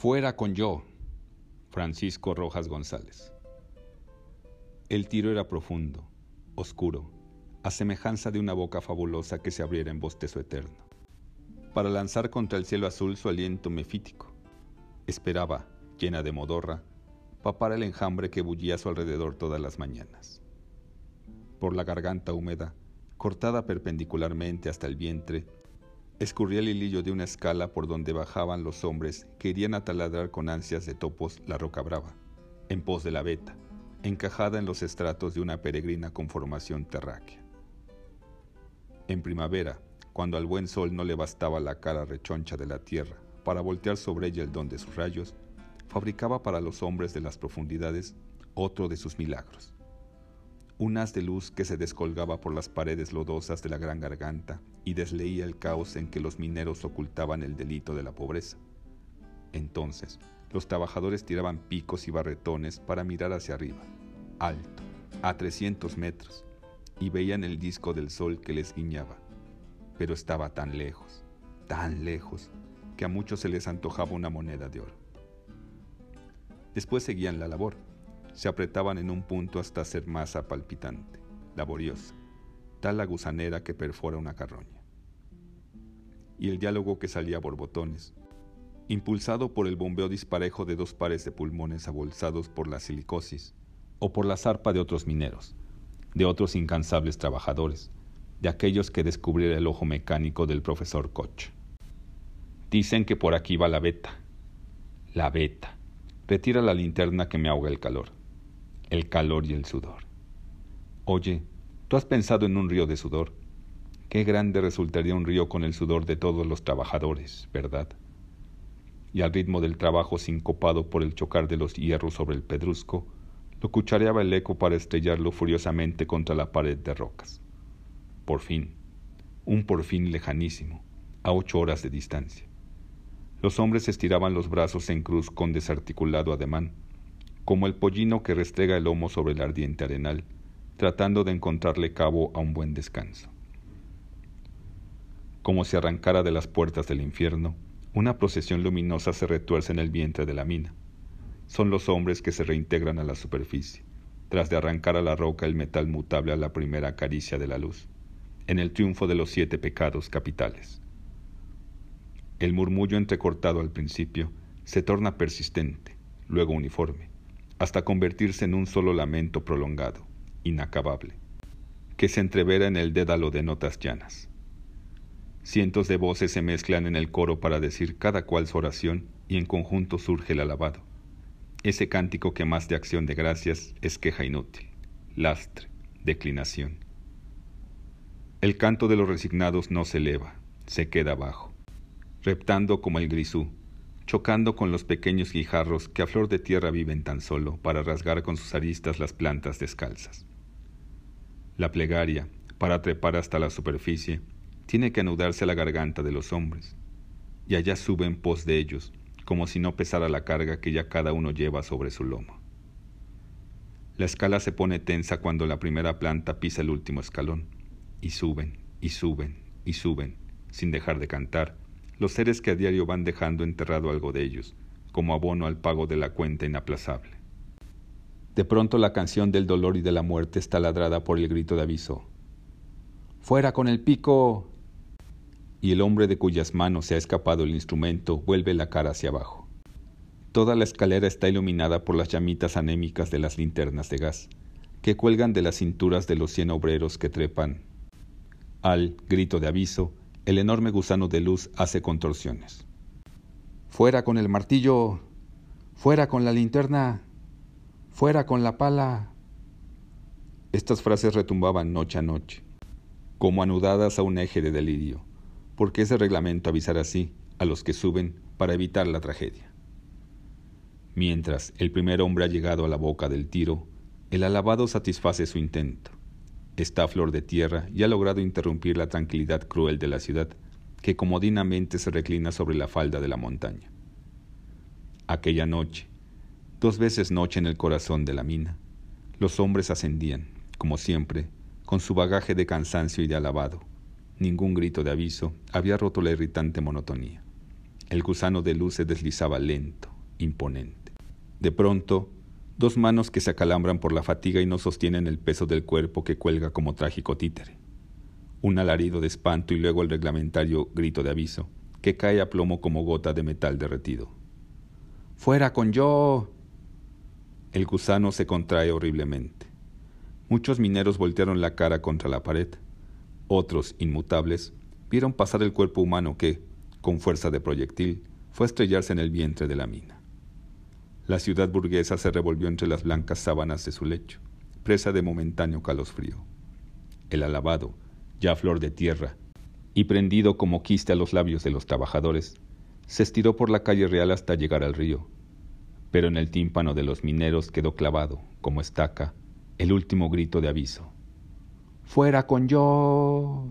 Fuera con yo, Francisco Rojas González. El tiro era profundo, oscuro, a semejanza de una boca fabulosa que se abriera en bostezo eterno. Para lanzar contra el cielo azul su aliento mefítico. Esperaba, llena de modorra, papar el enjambre que bullía a su alrededor todas las mañanas. Por la garganta húmeda, cortada perpendicularmente hasta el vientre, escurría el hilillo de una escala por donde bajaban los hombres que irían a taladrar con ansias de topos la roca brava, en pos de la veta, encajada en los estratos de una peregrina conformación terráquea. En primavera, cuando al buen sol no le bastaba la cara rechoncha de la tierra para voltear sobre ella el don de sus rayos, fabricaba para los hombres de las profundidades otro de sus milagros un de luz que se descolgaba por las paredes lodosas de la gran garganta y desleía el caos en que los mineros ocultaban el delito de la pobreza. Entonces, los trabajadores tiraban picos y barretones para mirar hacia arriba, alto, a 300 metros, y veían el disco del sol que les guiñaba. Pero estaba tan lejos, tan lejos, que a muchos se les antojaba una moneda de oro. Después seguían la labor se apretaban en un punto hasta ser masa palpitante, laboriosa, tal la gusanera que perfora una carroña. Y el diálogo que salía a borbotones, impulsado por el bombeo disparejo de dos pares de pulmones abolsados por la silicosis o por la zarpa de otros mineros, de otros incansables trabajadores, de aquellos que descubriera el ojo mecánico del profesor Koch. Dicen que por aquí va la beta. La beta. Retira la linterna que me ahoga el calor el calor y el sudor. Oye, ¿tú has pensado en un río de sudor? Qué grande resultaría un río con el sudor de todos los trabajadores, ¿verdad? Y al ritmo del trabajo sincopado por el chocar de los hierros sobre el pedrusco, lo cuchareaba el eco para estrellarlo furiosamente contra la pared de rocas. Por fin, un por fin lejanísimo, a ocho horas de distancia. Los hombres estiraban los brazos en cruz con desarticulado ademán, como el pollino que restrega el lomo sobre el ardiente arenal, tratando de encontrarle cabo a un buen descanso. Como si arrancara de las puertas del infierno, una procesión luminosa se retuerce en el vientre de la mina. Son los hombres que se reintegran a la superficie, tras de arrancar a la roca el metal mutable a la primera caricia de la luz, en el triunfo de los siete pecados capitales. El murmullo entrecortado al principio se torna persistente, luego uniforme hasta convertirse en un solo lamento prolongado, inacabable, que se entrevera en el dédalo de notas llanas. Cientos de voces se mezclan en el coro para decir cada cual su oración y en conjunto surge el alabado, ese cántico que más de acción de gracias es queja inútil, lastre, declinación. El canto de los resignados no se eleva, se queda abajo, reptando como el grisú, chocando con los pequeños guijarros que a flor de tierra viven tan solo para rasgar con sus aristas las plantas descalzas. La plegaria, para trepar hasta la superficie, tiene que anudarse a la garganta de los hombres, y allá sube en pos de ellos, como si no pesara la carga que ya cada uno lleva sobre su lomo. La escala se pone tensa cuando la primera planta pisa el último escalón, y suben, y suben, y suben, sin dejar de cantar, los seres que a diario van dejando enterrado algo de ellos, como abono al pago de la cuenta inaplazable. De pronto la canción del dolor y de la muerte está ladrada por el grito de aviso. ¡Fuera con el pico! Y el hombre de cuyas manos se ha escapado el instrumento vuelve la cara hacia abajo. Toda la escalera está iluminada por las llamitas anémicas de las linternas de gas, que cuelgan de las cinturas de los cien obreros que trepan. Al grito de aviso, el enorme gusano de luz hace contorsiones. Fuera con el martillo, fuera con la linterna, fuera con la pala. Estas frases retumbaban noche a noche, como anudadas a un eje de delirio, porque ese reglamento avisar así a los que suben para evitar la tragedia. Mientras el primer hombre ha llegado a la boca del tiro, el alabado satisface su intento está a flor de tierra y ha logrado interrumpir la tranquilidad cruel de la ciudad, que comodinamente se reclina sobre la falda de la montaña. Aquella noche, dos veces noche en el corazón de la mina, los hombres ascendían, como siempre, con su bagaje de cansancio y de alabado. Ningún grito de aviso había roto la irritante monotonía. El gusano de luz se deslizaba lento, imponente. De pronto, dos manos que se acalambran por la fatiga y no sostienen el peso del cuerpo que cuelga como trágico títere. Un alarido de espanto y luego el reglamentario grito de aviso, que cae a plomo como gota de metal derretido. ¡Fuera con yo! El gusano se contrae horriblemente. Muchos mineros voltearon la cara contra la pared. Otros, inmutables, vieron pasar el cuerpo humano que, con fuerza de proyectil, fue a estrellarse en el vientre de la mina. La ciudad burguesa se revolvió entre las blancas sábanas de su lecho, presa de momentáneo calosfrío. El alabado, ya flor de tierra, y prendido como quiste a los labios de los trabajadores, se estiró por la calle real hasta llegar al río, pero en el tímpano de los mineros quedó clavado, como estaca, el último grito de aviso. ¡Fuera con yo!